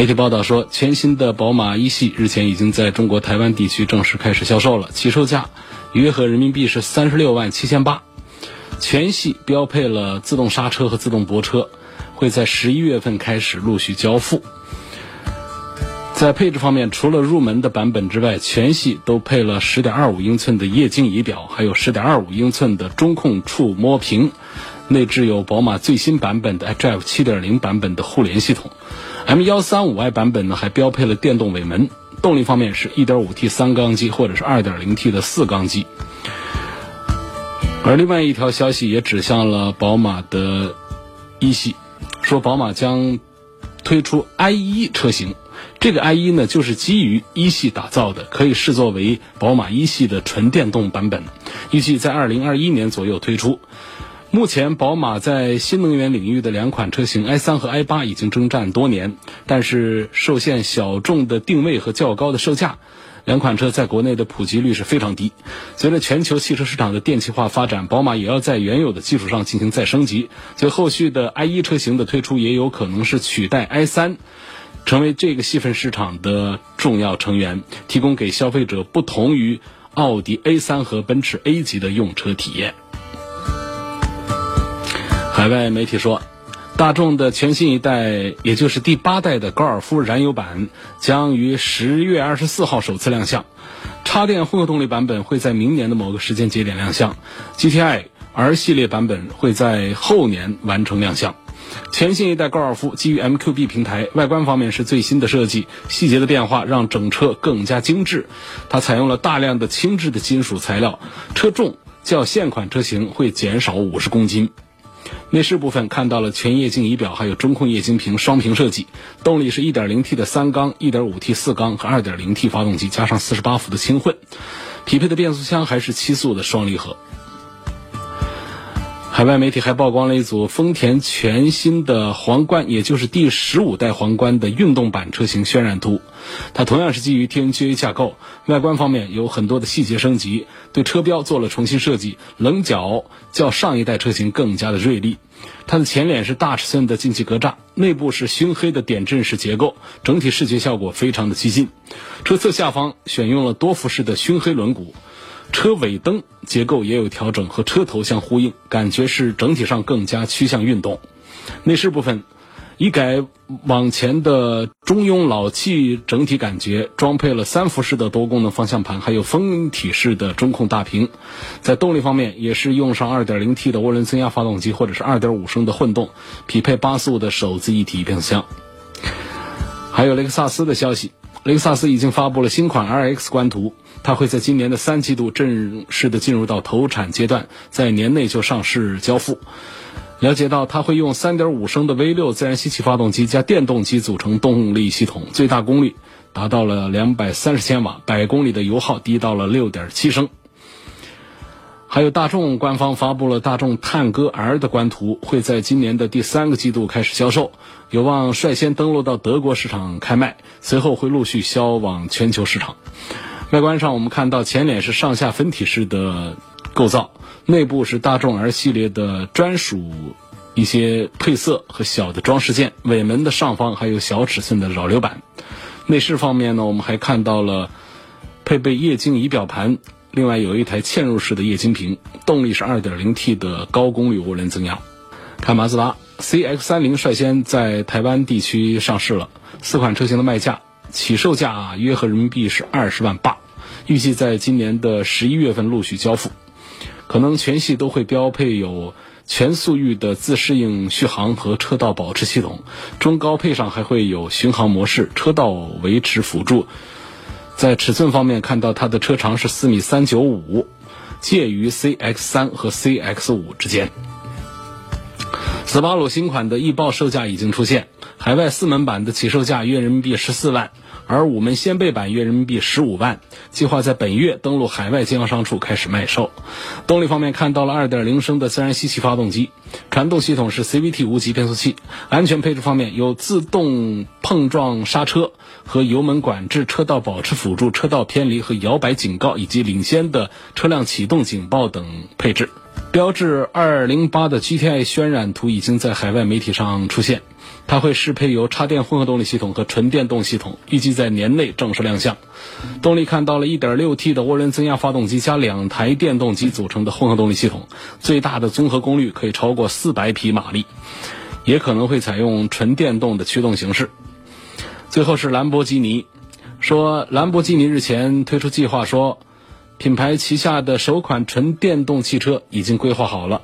媒体报道说，全新的宝马一系日前已经在中国台湾地区正式开始销售了，起售价约合人民币是三十六万七千八。全系标配了自动刹车和自动泊车，会在十一月份开始陆续交付。在配置方面，除了入门的版本之外，全系都配了十点二五英寸的液晶仪表，还有十点二五英寸的中控触摸屏。内置有宝马最新版本的 iDrive 7.0版本的互联系统，M135i 版本呢还标配了电动尾门。动力方面是 1.5T 三缸机或者是 2.0T 的四缸机。而另外一条消息也指向了宝马的一系，说宝马将推出 i1 车型，这个 i1 呢就是基于一系打造的，可以视作为宝马一系的纯电动版本，预计在2021年左右推出。目前，宝马在新能源领域的两款车型 i3 和 i8 已经征战多年，但是受限小众的定位和较高的售价，两款车在国内的普及率是非常低。随着全球汽车市场的电气化发展，宝马也要在原有的基础上进行再升级，所以后续的 i1 车型的推出也有可能是取代 i3，成为这个细分市场的重要成员，提供给消费者不同于奥迪 A3 和奔驰 A 级的用车体验。海外媒体说，大众的全新一代，也就是第八代的高尔夫燃油版，将于十月二十四号首次亮相。插电混合动力版本会在明年的某个时间节点亮相，GTI R 系列版本会在后年完成亮相。全新一代高尔夫基于 MQB 平台，外观方面是最新的设计，细节的变化让整车更加精致。它采用了大量的轻质的金属材料，车重较现款车型会减少五十公斤。内饰部分看到了全液晶仪表，还有中控液晶屏双屏设计。动力是 1.0T 的三缸、1.5T 四缸和 2.0T 发动机，加上四十八伏的轻混。匹配的变速箱还是七速的双离合。海外媒体还曝光了一组丰田全新的皇冠，也就是第十五代皇冠的运动版车型渲染图。它同样是基于 TNGA 架构，外观方面有很多的细节升级，对车标做了重新设计，棱角较上一代车型更加的锐利。它的前脸是大尺寸的进气格栅，内部是熏黑的点阵式结构，整体视觉效果非常的激进。车侧下方选用了多辐式的熏黑轮毂。车尾灯结构也有调整，和车头相呼应，感觉是整体上更加趋向运动。内饰部分，一改往前的中庸老气整体感觉，装配了三辐式的多功能方向盘，还有分体式的中控大屏。在动力方面，也是用上 2.0T 的涡轮增压发动机，或者是2.5升的混动，匹配八速的手自一体变速箱。还有雷克萨斯的消息，雷克萨斯已经发布了新款 RX 官图。它会在今年的三季度正式的进入到投产阶段，在年内就上市交付。了解到，它会用3.5升的 V6 自然吸气发动机加电动机组成动力系统，最大功率达到了230千瓦，百公里的油耗低到了6.7升。还有大众官方发布了大众探歌 R 的官图，会在今年的第三个季度开始销售，有望率先登陆到德国市场开卖，随后会陆续销往全球市场。外观上，我们看到前脸是上下分体式的构造，内部是大众 R 系列的专属一些配色和小的装饰件。尾门的上方还有小尺寸的扰流板。内饰方面呢，我们还看到了配备液晶仪表盘，另外有一台嵌入式的液晶屏。动力是 2.0T 的高功率涡轮增压。看马自达 CX-30 率先在台湾地区上市了，四款车型的卖价。起售价啊约合人民币是二十万八，预计在今年的十一月份陆续交付，可能全系都会标配有全速域的自适应续航和车道保持系统，中高配上还会有巡航模式、车道维持辅助。在尺寸方面，看到它的车长是四米三九五，介于 CX 三和 CX 五之间。斯巴鲁新款的翼豹售价已经出现，海外四门版的起售价约人民币十四万，而五门掀背版约人民币十五万，计划在本月登陆海外经销商处开始卖售。动力方面看到了2.0升的自然吸气发动机，传动系统是 CVT 无级变速器，安全配置方面有自动碰撞刹车和油门管制、车道保持辅助、车道偏离和摇摆警告以及领先的车辆启动警报等配置。标致208的 GTI 渲染图已经在海外媒体上出现，它会适配有插电混合动力系统和纯电动系统，预计在年内正式亮相。动力看到了 1.6T 的涡轮增压发动机加两台电动机组成的混合动力系统，最大的综合功率可以超过400匹马力，也可能会采用纯电动的驱动形式。最后是兰博基尼，说兰博基尼日前推出计划说。品牌旗下的首款纯电动汽车已经规划好了，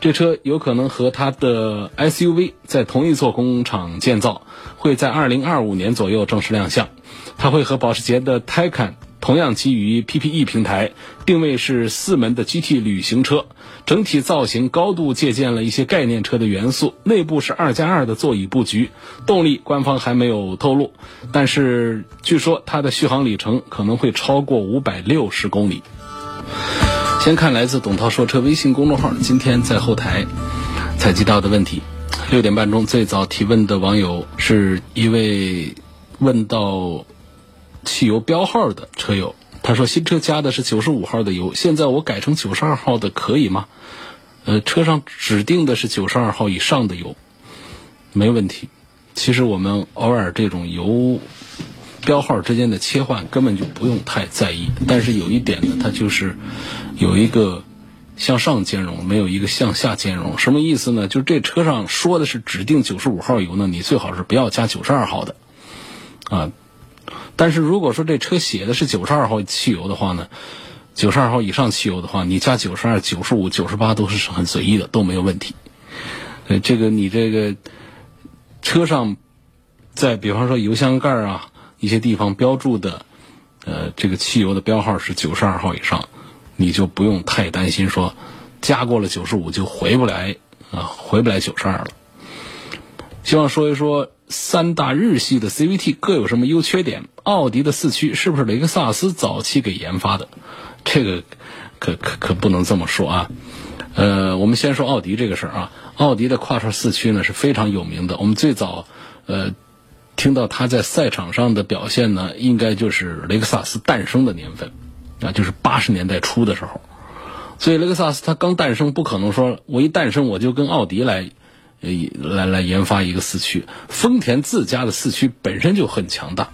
这车有可能和它的 SUV 在同一座工厂建造，会在2025年左右正式亮相。它会和保时捷的 Taycan 同样基于 PPE 平台，定位是四门的 GT 旅行车。整体造型高度借鉴了一些概念车的元素，内部是二加二的座椅布局。动力官方还没有透露，但是据说它的续航里程可能会超过五百六十公里。先看来自董涛说车微信公众号今天在后台采集到的问题。六点半钟最早提问的网友是一位问到汽油标号的车友。他说：“新车加的是九十五号的油，现在我改成九十二号的可以吗？呃，车上指定的是九十二号以上的油，没问题。其实我们偶尔这种油标号之间的切换根本就不用太在意。但是有一点呢，它就是有一个向上兼容，没有一个向下兼容。什么意思呢？就这车上说的是指定九十五号油呢，你最好是不要加九十二号的啊。”但是如果说这车写的是九十二号汽油的话呢，九十二号以上汽油的话，你加九十二、九十五、九十八都是很随意的，都没有问题。呃，这个你这个车上，在比方说油箱盖啊一些地方标注的，呃，这个汽油的标号是九十二号以上，你就不用太担心说加过了九十五就回不来啊，回不来九十二了。希望说一说。三大日系的 CVT 各有什么优缺点？奥迪的四驱是不是雷克萨斯早期给研发的？这个可可可不能这么说啊。呃，我们先说奥迪这个事儿啊。奥迪的跨串四驱呢是非常有名的。我们最早呃听到它在赛场上的表现呢，应该就是雷克萨斯诞生的年份啊，就是八十年代初的时候。所以雷克萨斯它刚诞生，不可能说我一诞生我就跟奥迪来。呃，来来研发一个四驱，丰田自家的四驱本身就很强大，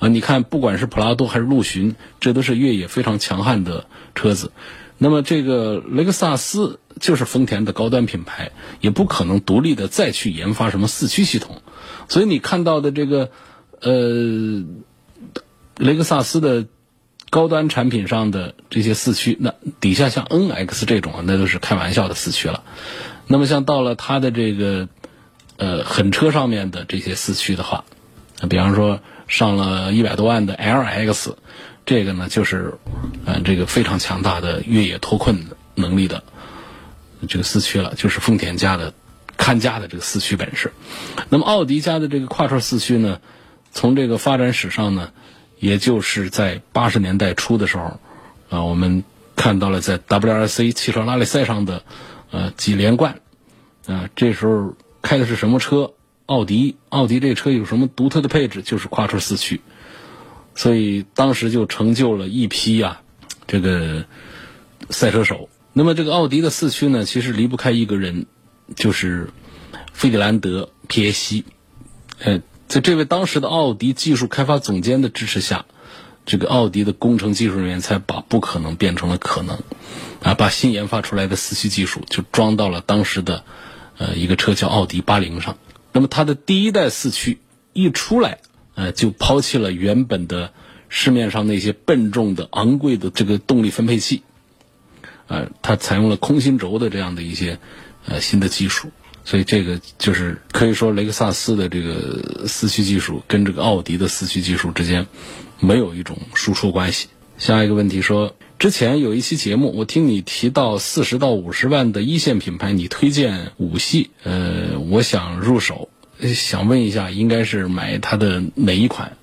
啊，你看不管是普拉多还是陆巡，这都是越野非常强悍的车子。那么这个雷克萨斯就是丰田的高端品牌，也不可能独立的再去研发什么四驱系统。所以你看到的这个，呃，雷克萨斯的高端产品上的这些四驱，那底下像 NX 这种，那都是开玩笑的四驱了。那么像到了它的这个呃狠车上面的这些四驱的话，比方说上了一百多万的 LX，这个呢就是呃这个非常强大的越野脱困能力的这个四驱了，就是丰田家的看家的这个四驱本事。那么奥迪家的这个跨串四驱呢，从这个发展史上呢，也就是在八十年代初的时候啊，我们看到了在 WRC 汽车拉力赛上的。呃，几连冠，啊，这时候开的是什么车？奥迪，奥迪这车有什么独特的配置？就是跨串四驱，所以当时就成就了一批啊，这个赛车手。那么这个奥迪的四驱呢，其实离不开一个人，就是费迪兰德·皮耶西。呃，在这位当时的奥迪技术开发总监的支持下。这个奥迪的工程技术人员才把不可能变成了可能，啊，把新研发出来的四驱技术就装到了当时的，呃，一个车叫奥迪八零上。那么它的第一代四驱一出来，呃，就抛弃了原本的市面上那些笨重的、昂贵的这个动力分配器，呃，它采用了空心轴的这样的一些呃新的技术。所以这个就是可以说雷克萨斯的这个四驱技术跟这个奥迪的四驱技术之间。没有一种输出关系。下一个问题说，之前有一期节目，我听你提到四十到五十万的一线品牌，你推荐五系，呃，我想入手，想问一下，应该是买它的哪一款？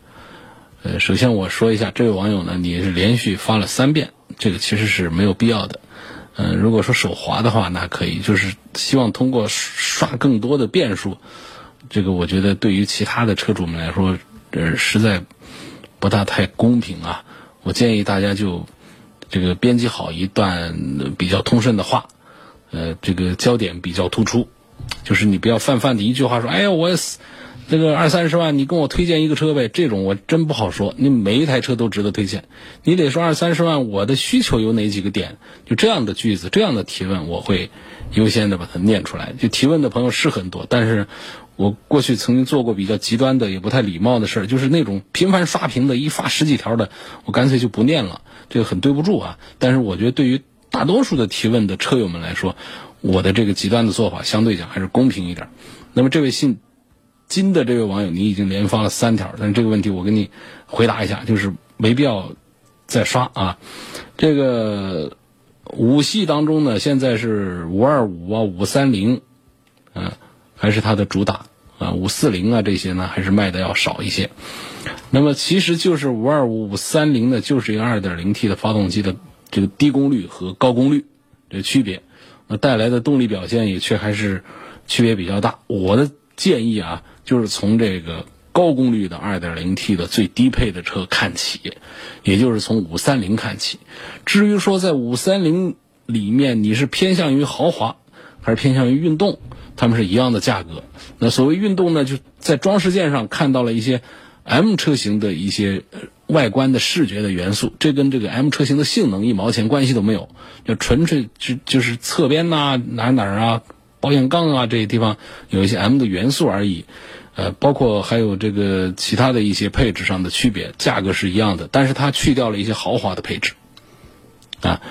呃，首先我说一下，这位网友呢，你是连续发了三遍，这个其实是没有必要的。嗯，如果说手滑的话，那可以，就是希望通过刷更多的变数，这个我觉得对于其他的车主们来说，呃，实在不大太公平啊。我建议大家就。这个编辑好一段比较通顺的话，呃，这个焦点比较突出，就是你不要泛泛的一句话说，哎呀，我这个二三十万，你跟我推荐一个车呗，这种我真不好说。你每一台车都值得推荐，你得说二三十万，我的需求有哪几个点？就这样的句子，这样的提问，我会优先的把它念出来。就提问的朋友是很多，但是我过去曾经做过比较极端的，也不太礼貌的事儿，就是那种频繁刷屏的，一发十几条的，我干脆就不念了。这个很对不住啊，但是我觉得对于大多数的提问的车友们来说，我的这个极端的做法相对讲还是公平一点。那么这位姓金的这位网友，你已经连发了三条，但是这个问题我给你回答一下，就是没必要再刷啊。这个五系当中呢，现在是五二五啊、五三零，嗯，还是它的主打啊，五四零啊这些呢，还是卖的要少一些。那么其实就是五二五五三零呢，就是一个二点零 T 的发动机的这个低功率和高功率的区别，那带来的动力表现也却还是区别比较大。我的建议啊，就是从这个高功率的二点零 T 的最低配的车看起，也就是从五三零看起。至于说在五三零里面你是偏向于豪华还是偏向于运动，它们是一样的价格。那所谓运动呢，就在装饰件上看到了一些。M 车型的一些外观的视觉的元素，这跟这个 M 车型的性能一毛钱关系都没有，就纯粹就就是侧边呐哪哪啊保险杠啊这些地方有一些 M 的元素而已，呃，包括还有这个其他的一些配置上的区别，价格是一样的，但是它去掉了一些豪华的配置，啊，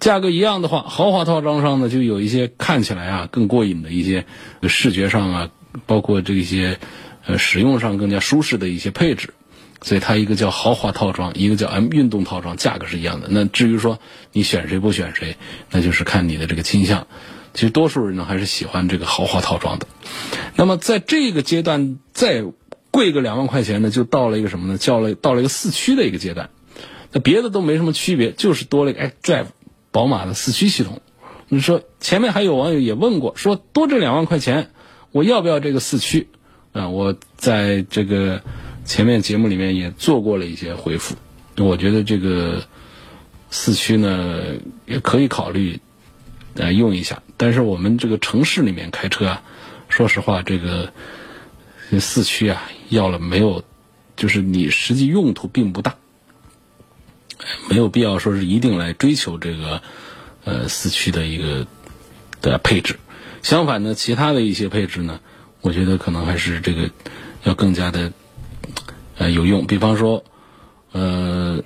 价格一样的话，豪华套装上呢就有一些看起来啊更过瘾的一些视觉上啊，包括这些。呃，使用上更加舒适的一些配置，所以它一个叫豪华套装，一个叫 M 运动套装，价格是一样的。那至于说你选谁不选谁，那就是看你的这个倾向。其实多数人呢还是喜欢这个豪华套装的。那么在这个阶段再贵个两万块钱呢，就到了一个什么呢？叫了到了一个四驱的一个阶段。那别的都没什么区别，就是多了一个 xDrive 宝马的四驱系统。你说前面还有网友也问过，说多这两万块钱，我要不要这个四驱？啊，我在这个前面节目里面也做过了一些回复。我觉得这个四驱呢也可以考虑呃用一下，但是我们这个城市里面开车啊，说实话，这个四驱啊要了没有，就是你实际用途并不大，没有必要说是一定来追求这个呃四驱的一个的配置。相反呢，其他的一些配置呢。我觉得可能还是这个要更加的呃有用，比方说呃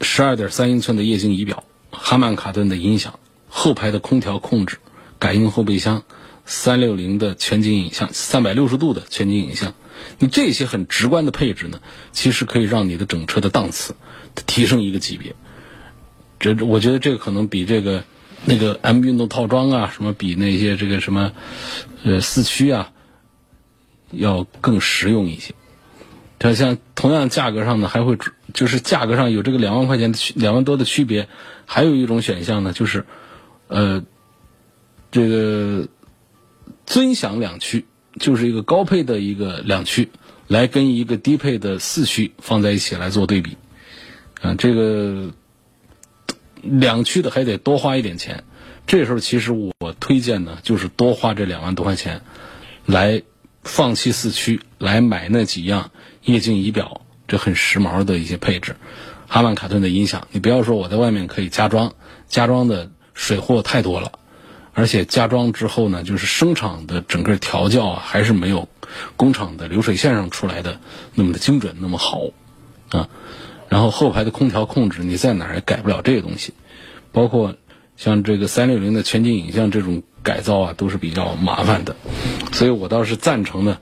十二点三英寸的液晶仪表、哈曼卡顿的音响、后排的空调控制、感应后备箱、三六零的全景影像、三百六十度的全景影像，你这些很直观的配置呢，其实可以让你的整车的档次提升一个级别。这我觉得这个可能比这个。那个 M 运动套装啊，什么比那些这个什么，呃，四驱啊，要更实用一些。它像同样价格上呢，还会就是价格上有这个两万块钱的区两万多的区别，还有一种选项呢，就是呃，这个尊享两驱，就是一个高配的一个两驱，来跟一个低配的四驱放在一起来做对比，啊，这个。两驱的还得多花一点钱，这时候其实我推荐呢，就是多花这两万多块钱，来放弃四驱，来买那几样液晶仪表，这很时髦的一些配置，哈曼卡顿的音响。你不要说我在外面可以加装，加装的水货太多了，而且加装之后呢，就是生产的整个调教啊，还是没有工厂的流水线上出来的那么的精准，那么好啊。然后后排的空调控制，你在哪儿也改不了这个东西，包括像这个三六零的全景影像这种改造啊，都是比较麻烦的，所以我倒是赞成呢，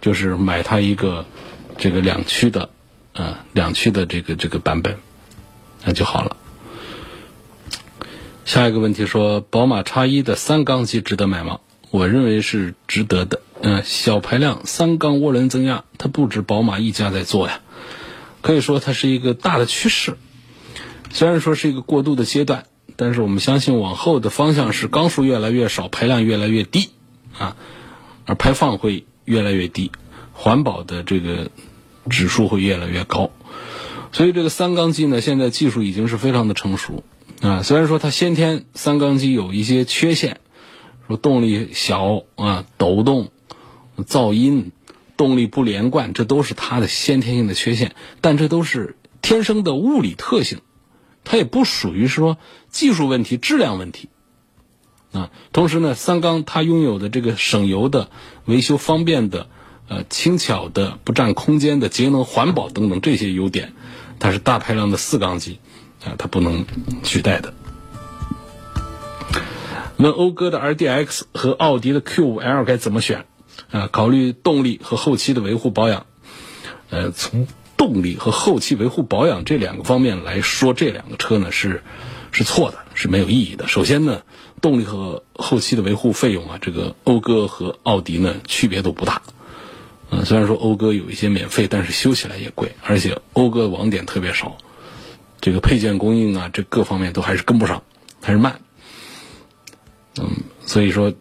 就是买它一个这个两驱的，啊两驱的这个这个版本，那就好了。下一个问题说，宝马叉一的三缸机值得买吗？我认为是值得的。嗯，小排量三缸涡轮增压，它不止宝马一家在做呀，可以说它是一个大的趋势。虽然说是一个过渡的阶段，但是我们相信往后的方向是缸数越来越少，排量越来越低啊，而排放会越来越低，环保的这个指数会越来越高。所以这个三缸机呢，现在技术已经是非常的成熟啊。虽然说它先天三缸机有一些缺陷，说动力小啊，抖动。噪音、动力不连贯，这都是它的先天性的缺陷，但这都是天生的物理特性，它也不属于说技术问题、质量问题。啊，同时呢，三缸它拥有的这个省油的、维修方便的、呃轻巧的、不占空间的、节能环保等等这些优点，它是大排量的四缸机啊，它不能取代的。问讴歌的 RDX 和奥迪的 Q5L 该怎么选？啊，考虑动力和后期的维护保养，呃，从动力和后期维护保养这两个方面来说，这两个车呢是是错的，是没有意义的。首先呢，动力和后期的维护费用啊，这个讴歌和奥迪呢区别都不大。嗯，虽然说讴歌有一些免费，但是修起来也贵，而且讴歌网点特别少，这个配件供应啊，这各方面都还是跟不上，还是慢。嗯，所以说。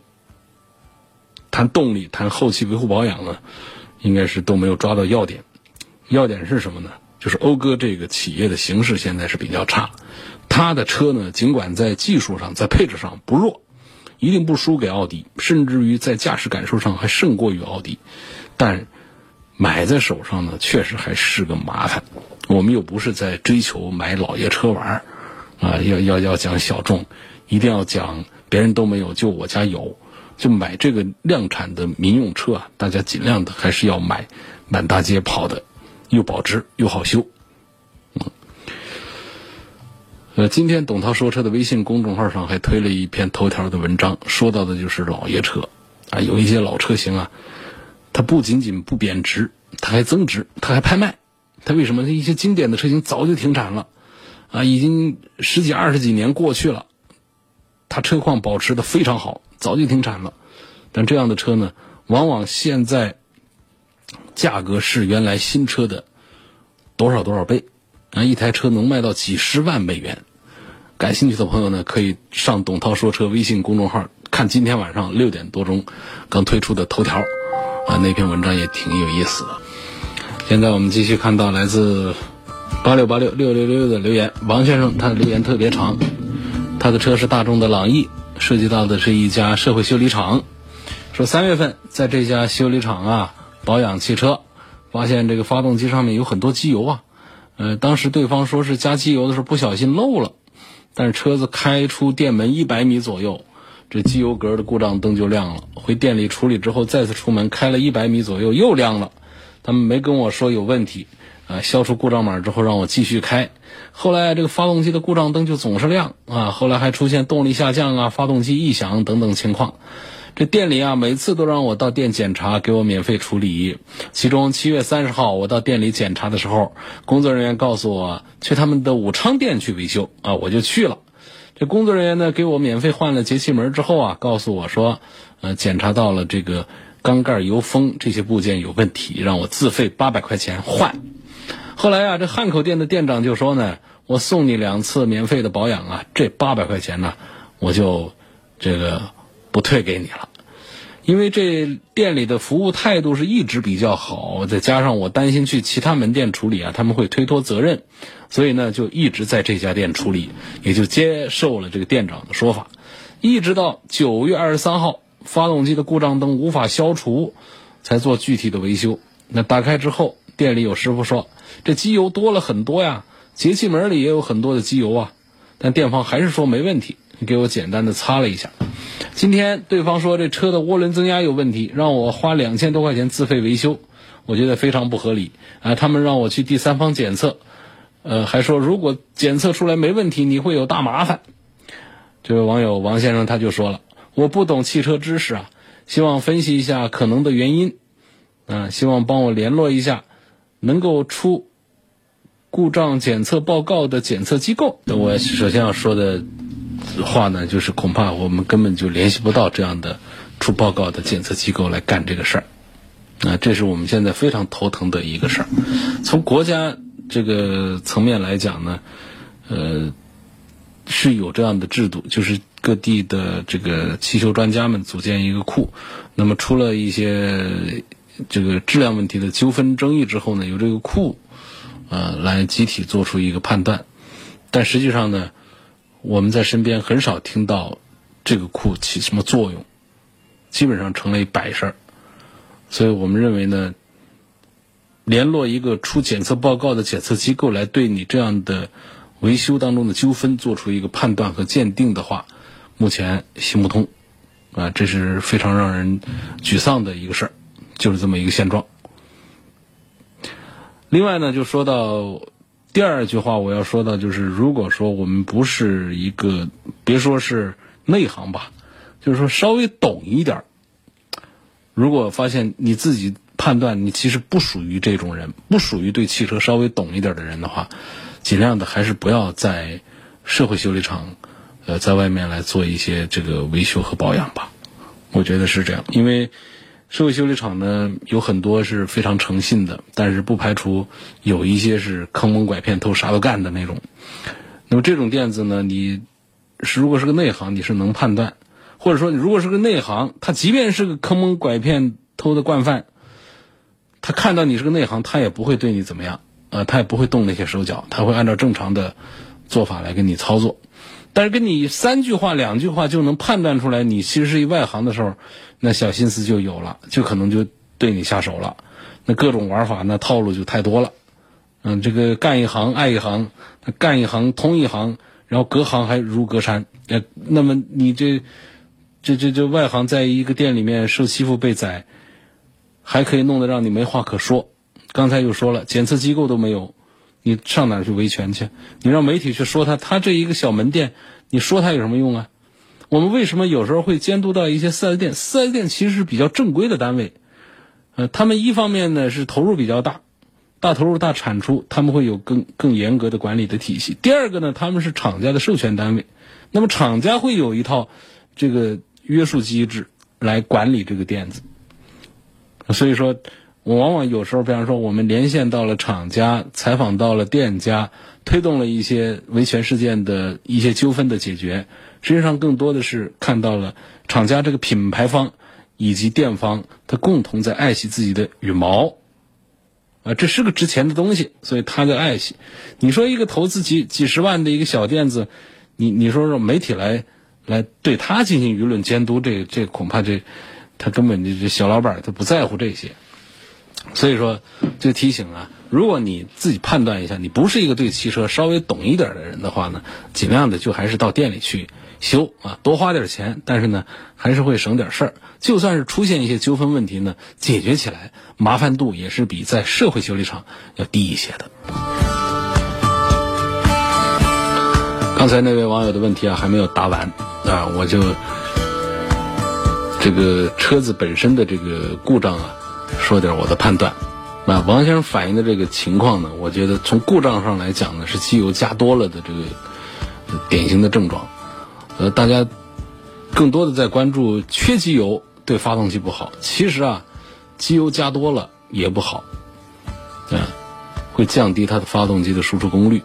谈动力，谈后期维护保养呢，应该是都没有抓到要点。要点是什么呢？就是讴歌这个企业的形势现在是比较差。它的车呢，尽管在技术上、在配置上不弱，一定不输给奥迪，甚至于在驾驶感受上还胜过于奥迪。但买在手上呢，确实还是个麻烦。我们又不是在追求买老爷车玩啊，要要要讲小众，一定要讲别人都没有，就我家有。就买这个量产的民用车啊，大家尽量的还是要买满大街跑的，又保值又好修。呃，今天董涛说车的微信公众号上还推了一篇头条的文章，说到的就是老爷车啊，有一些老车型啊，它不仅仅不贬值，它还增值，它还拍卖。它为什么？一些经典的车型早就停产了啊，已经十几二十几年过去了，它车况保持的非常好。早就停产了，但这样的车呢，往往现在价格是原来新车的多少多少倍，啊，一台车能卖到几十万美元。感兴趣的朋友呢，可以上董涛说车微信公众号看今天晚上六点多钟刚推出的头条，啊，那篇文章也挺有意思的。现在我们继续看到来自八六八六六六六的留言，王先生他的留言特别长，他的车是大众的朗逸。涉及到的是一家社会修理厂，说三月份在这家修理厂啊保养汽车，发现这个发动机上面有很多机油啊，呃，当时对方说是加机油的时候不小心漏了，但是车子开出店门一百米左右，这机油格的故障灯就亮了。回店里处理之后，再次出门开了一百米左右又亮了，他们没跟我说有问题。啊，消除故障码之后让我继续开，后来这个发动机的故障灯就总是亮啊，后来还出现动力下降啊、发动机异响等等情况。这店里啊，每次都让我到店检查，给我免费处理。其中七月三十号我到店里检查的时候，工作人员告诉我去他们的武昌店去维修啊，我就去了。这工作人员呢给我免费换了节气门之后啊，告诉我说，呃，检查到了这个缸盖油封这些部件有问题，让我自费八百块钱换。后来啊，这汉口店的店长就说呢：“我送你两次免费的保养啊，这八百块钱呢，我就这个不退给你了。因为这店里的服务态度是一直比较好，再加上我担心去其他门店处理啊，他们会推脱责任，所以呢，就一直在这家店处理，也就接受了这个店长的说法。一直到九月二十三号，发动机的故障灯无法消除，才做具体的维修。那打开之后，店里有师傅说。”这机油多了很多呀，节气门里也有很多的机油啊，但店方还是说没问题，给我简单的擦了一下。今天对方说这车的涡轮增压有问题，让我花两千多块钱自费维修，我觉得非常不合理啊。他们让我去第三方检测，呃，还说如果检测出来没问题，你会有大麻烦。这位网友王先生他就说了，我不懂汽车知识啊，希望分析一下可能的原因，啊，希望帮我联络一下。能够出故障检测报告的检测机构，我首先要说的话呢，就是恐怕我们根本就联系不到这样的出报告的检测机构来干这个事儿。啊，这是我们现在非常头疼的一个事儿。从国家这个层面来讲呢，呃，是有这样的制度，就是各地的这个汽修专家们组建一个库，那么出了一些这个质量问题的纠纷争议之后呢，由这个库呃来集体做出一个判断。但实际上呢，我们在身边很少听到这个库起什么作用，基本上成了一摆事儿。所以我们认为呢，联络一个出检测报告的检测机构来对你这样的维修当中的纠纷做出一个判断和鉴定的话，目前行不通，啊，这是非常让人沮丧的一个事儿，就是这么一个现状。另外呢，就说到第二句话，我要说到就是，如果说我们不是一个，别说是内行吧，就是说稍微懂一点儿。如果发现你自己判断你其实不属于这种人，不属于对汽车稍微懂一点的人的话，尽量的还是不要在社会修理厂，呃，在外面来做一些这个维修和保养吧。我觉得是这样，因为社会修理厂呢有很多是非常诚信的，但是不排除有一些是坑蒙拐骗、偷啥都干的那种。那么这种店子呢，你是如果是个内行，你是能判断。或者说，你如果是个内行，他即便是个坑蒙拐骗、偷的惯犯，他看到你是个内行，他也不会对你怎么样，呃，他也不会动那些手脚，他会按照正常的做法来跟你操作。但是跟你三句话、两句话就能判断出来你其实是一外行的时候，那小心思就有了，就可能就对你下手了。那各种玩法，那套路就太多了。嗯，这个干一行爱一行，干一行通一行，然后隔行还如隔山。呃，那么你这。这这这外行在一个店里面受欺负被宰，还可以弄得让你没话可说。刚才又说了，检测机构都没有，你上哪去维权去？你让媒体去说他，他这一个小门店，你说他有什么用啊？我们为什么有时候会监督到一些四 S 店？四 S 店其实是比较正规的单位，呃，他们一方面呢是投入比较大，大投入大产出，他们会有更更严格的管理的体系。第二个呢，他们是厂家的授权单位，那么厂家会有一套这个。约束机制来管理这个店子，所以说，我往往有时候，比方说，我们连线到了厂家，采访到了店家，推动了一些维权事件的一些纠纷的解决。实际上，更多的是看到了厂家这个品牌方以及店方，他共同在爱惜自己的羽毛，啊，这是个值钱的东西，所以他在爱惜。你说一个投资几几十万的一个小店子，你你说说媒体来。来对他进行舆论监督，这这恐怕这他根本就这小老板他不在乎这些，所以说就提醒啊，如果你自己判断一下，你不是一个对汽车稍微懂一点的人的话呢，尽量的就还是到店里去修啊，多花点钱，但是呢还是会省点事儿。就算是出现一些纠纷问题呢，解决起来麻烦度也是比在社会修理厂要低一些的。刚才那位网友的问题啊还没有答完。啊，我就这个车子本身的这个故障啊，说点我的判断。啊，王先生反映的这个情况呢，我觉得从故障上来讲呢，是机油加多了的这个典型的症状。呃，大家更多的在关注缺机油对发动机不好，其实啊，机油加多了也不好，啊，会降低它的发动机的输出功率。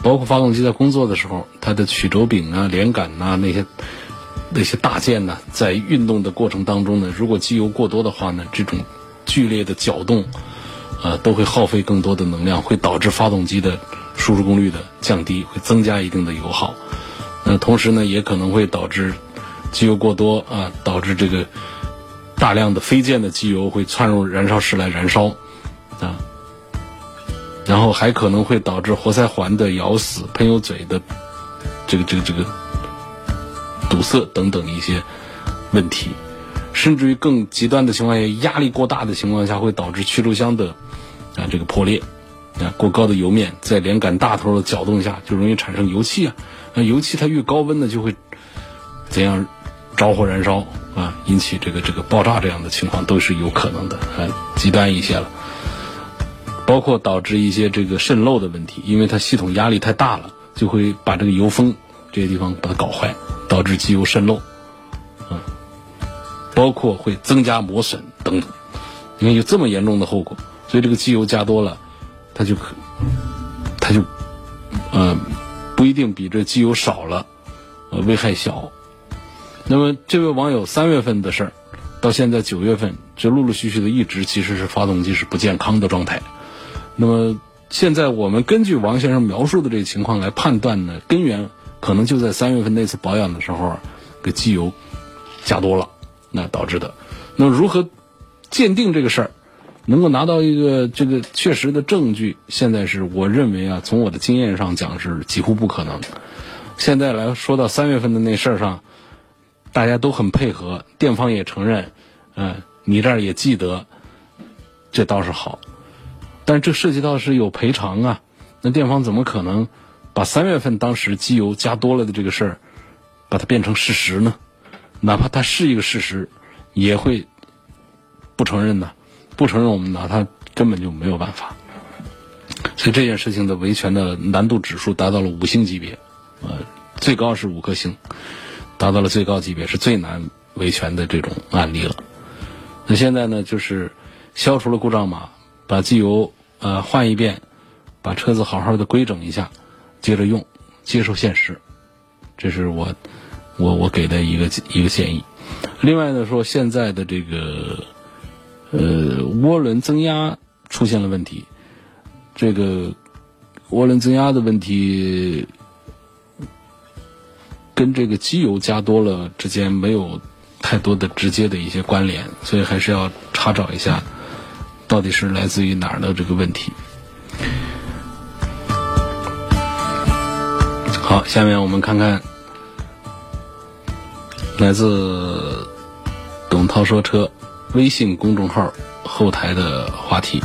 包括发动机在工作的时候，它的曲轴柄啊、连杆呐那些那些大件呢，在运动的过程当中呢，如果机油过多的话呢，这种剧烈的搅动，呃，都会耗费更多的能量，会导致发动机的输出功率的降低，会增加一定的油耗。那同时呢，也可能会导致机油过多啊，导致这个大量的飞溅的机油会窜入燃烧室来燃烧啊。然后还可能会导致活塞环的咬死、喷油嘴的这个、这个、这个堵塞等等一些问题，甚至于更极端的情况下，压力过大的情况下，会导致驱逐箱的啊这个破裂啊，过高的油面在连杆大头的搅动下就容易产生油气啊，那油气它越高温呢，就会怎样着火燃烧啊，引起这个这个爆炸这样的情况都是有可能的啊，极端一些了。包括导致一些这个渗漏的问题，因为它系统压力太大了，就会把这个油封这些地方把它搞坏，导致机油渗漏，包括会增加磨损等等。你看有这么严重的后果，所以这个机油加多了，它就可，它就，呃，不一定比这机油少了，呃，危害小。那么这位网友三月份的事儿，到现在九月份，这陆陆续续的一直其实是发动机是不健康的状态。那么现在我们根据王先生描述的这个情况来判断呢，根源可能就在三月份那次保养的时候，给机油加多了，那导致的。那如何？鉴定这个事儿，能够拿到一个这个确实的证据，现在是我认为啊，从我的经验上讲是几乎不可能。现在来说到三月份的那事儿上，大家都很配合，店方也承认，嗯，你这儿也记得，这倒是好。但是这涉及到是有赔偿啊，那店方怎么可能把三月份当时机油加多了的这个事儿，把它变成事实呢？哪怕它是一个事实，也会。不承认呢？不承认，我们拿他根本就没有办法。所以这件事情的维权的难度指数达到了五星级别，呃，最高是五颗星，达到了最高级别，是最难维权的这种案例了。那现在呢，就是消除了故障码，把机油呃换一遍，把车子好好的规整一下，接着用，接受现实，这是我我我给的一个一个建议。另外呢，说现在的这个。呃，涡轮增压出现了问题，这个涡轮增压的问题跟这个机油加多了之间没有太多的直接的一些关联，所以还是要查找一下到底是来自于哪儿的这个问题。好，下面我们看看来自董涛说车。微信公众号后台的话题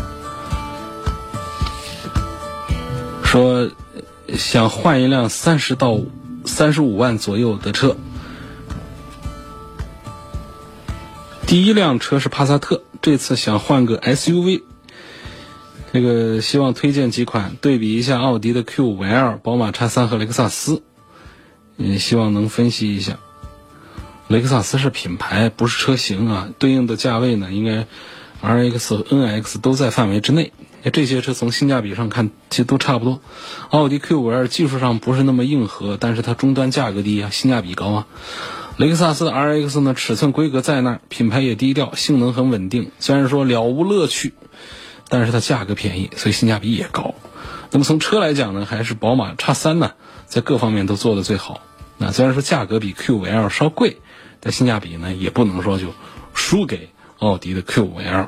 说，想换一辆三十到三十五万左右的车。第一辆车是帕萨特，这次想换个 SUV。这个希望推荐几款，对比一下奥迪的 Q5L、宝马 X3 和雷克萨斯，也希望能分析一下。雷克萨斯是品牌，不是车型啊。对应的价位呢，应该 RX 和 NX 都在范围之内。这些车从性价比上看，其实都差不多。奥迪 Q5L 技术上不是那么硬核，但是它终端价格低啊，性价比高啊。雷克萨斯的 RX 呢，尺寸规格在那儿，品牌也低调，性能很稳定。虽然说了无乐趣，但是它价格便宜，所以性价比也高。那么从车来讲呢，还是宝马 X3 呢，在各方面都做的最好。那虽然说价格比 Q5L 稍贵。但性价比呢，也不能说就输给奥迪的 Q5L。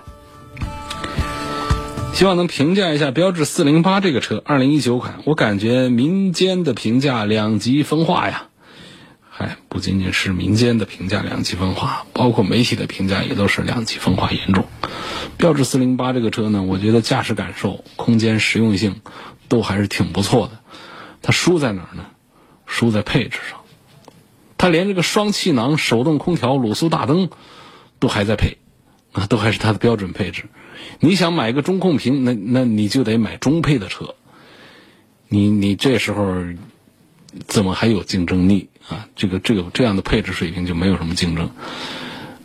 希望能评价一下标致四零八这个车，二零一九款，我感觉民间的评价两极分化呀。嗨，不仅仅是民间的评价两极分化，包括媒体的评价也都是两极分化严重。标致四零八这个车呢，我觉得驾驶感受、空间实用性都还是挺不错的。它输在哪儿呢？输在配置上。它连这个双气囊、手动空调、卤素大灯都还在配，啊，都还是它的标准配置。你想买个中控屏，那那你就得买中配的车。你你这时候怎么还有竞争力啊？这个这个这样的配置水平就没有什么竞争。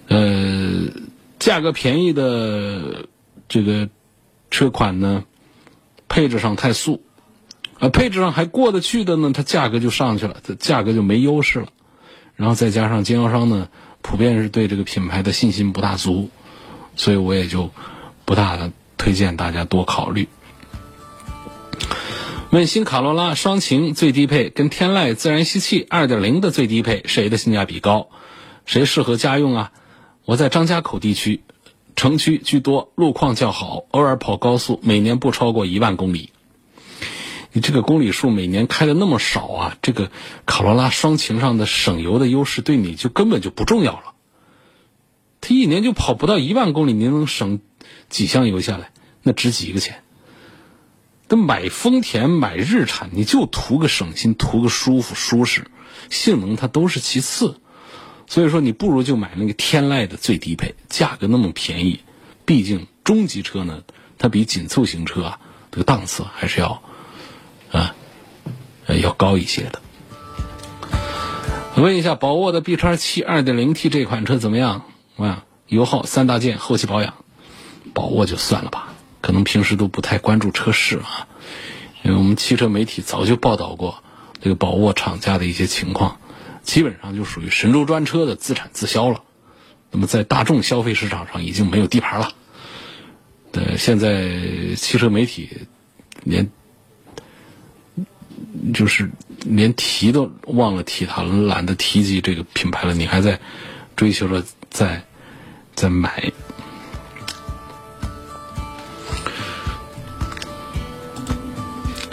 呃，价格便宜的这个车款呢，配置上太素，啊，配置上还过得去的呢，它价格就上去了，它价格就没优势了。然后再加上经销商呢，普遍是对这个品牌的信心不大足，所以我也就不大推荐大家多考虑。问新卡罗拉双擎最低配跟天籁自然吸气二点零的最低配谁的性价比高，谁适合家用啊？我在张家口地区，城区居多，路况较好，偶尔跑高速，每年不超过一万公里。你这个公里数每年开的那么少啊，这个卡罗拉双擎上的省油的优势对你就根本就不重要了。它一年就跑不到一万公里，您能省几箱油下来？那值几个钱？那买丰田买日产，你就图个省心，图个舒服舒适，性能它都是其次。所以说，你不如就买那个天籁的最低配，价格那么便宜。毕竟中级车呢，它比紧凑型车啊，这个档次还是要。啊，要高一些的。问一下，宝沃的 B 叉七二.点零 T 这款车怎么样？啊，油耗三大件，后期保养，宝沃就算了吧，可能平时都不太关注车市啊。因为我们汽车媒体早就报道过这个宝沃厂家的一些情况，基本上就属于神州专车的自产自销了。那么在大众消费市场上已经没有地盘了。呃，现在汽车媒体连就是连提都忘了提它，懒得提及这个品牌了。你还在追求着在在买。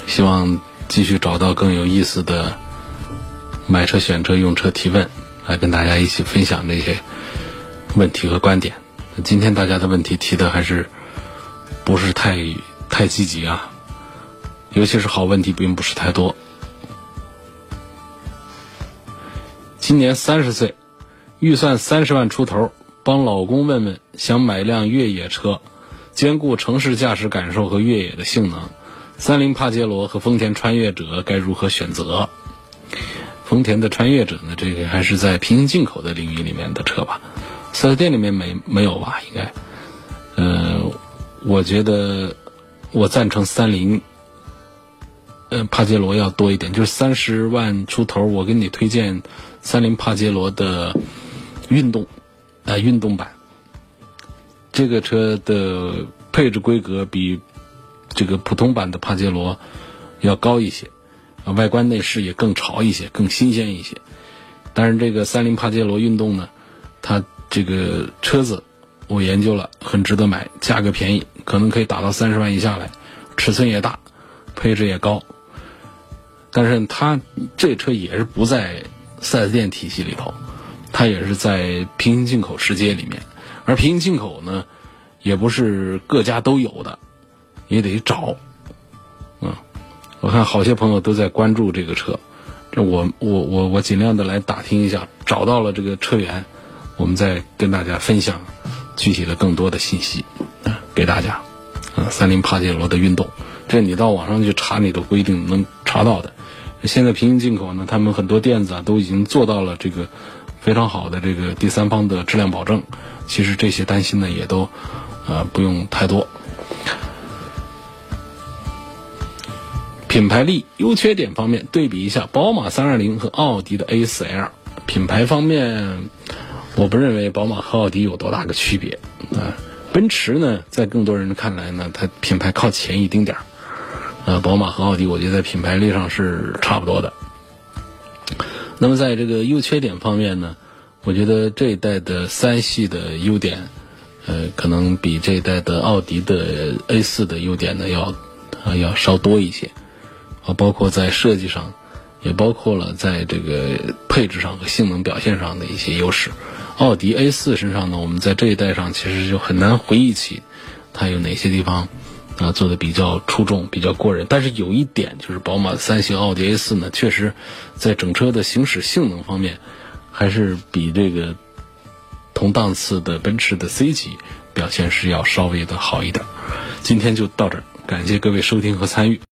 希望继续找到更有意思的买车、选车、用车提问，来跟大家一起分享这些问题和观点。今天大家的问题提的还是不是太太积极啊，尤其是好问题并不是太多。今年三十岁，预算三十万出头，帮老公问问，想买辆越野车，兼顾城市驾驶感受和越野的性能。三菱帕杰罗和丰田穿越者该如何选择？丰田的穿越者呢？这个还是在平行进口的领域里面的车吧？四 S 店里面没没有吧？应该。呃，我觉得我赞成三菱，呃，帕杰罗要多一点，就是三十万出头，我给你推荐三菱帕杰罗的运动，啊，运动版。这个车的配置规格比。这个普通版的帕杰罗要高一些，啊，外观内饰也更潮一些，更新鲜一些。但是这个三菱帕杰罗运动呢，它这个车子我研究了，很值得买，价格便宜，可能可以打到三十万以下来，尺寸也大，配置也高。但是它这车也是不在四 S 店体系里头，它也是在平行进口世界里面，而平行进口呢，也不是各家都有的。也得找，嗯，我看好些朋友都在关注这个车，这我我我我尽量的来打听一下，找到了这个车源，我们再跟大家分享具体的更多的信息，啊，给大家，啊，三菱帕杰罗的运动，这你到网上去查，你都不一定能查到的。现在平行进口呢，他们很多店子啊都已经做到了这个非常好的这个第三方的质量保证，其实这些担心呢也都呃不用太多。品牌力、优缺点方面对比一下，宝马320和奥迪的 A4L。品牌方面，我不认为宝马和奥迪有多大个区别啊。奔驰呢，在更多人看来呢，它品牌靠前一丁点儿。呃，宝马和奥迪，我觉得在品牌力上是差不多的。那么在这个优缺点方面呢，我觉得这一代的三系的优点，呃，可能比这一代的奥迪的 A4 的优点呢要啊要稍多一些。啊，包括在设计上，也包括了在这个配置上和性能表现上的一些优势。奥迪 A 四身上呢，我们在这一代上其实就很难回忆起它有哪些地方啊做的比较出众、比较过人。但是有一点就是，宝马三系奥迪 A 四呢，确实在整车的行驶性能方面，还是比这个同档次的奔驰的 C 级表现是要稍微的好一点。今天就到这儿，感谢各位收听和参与。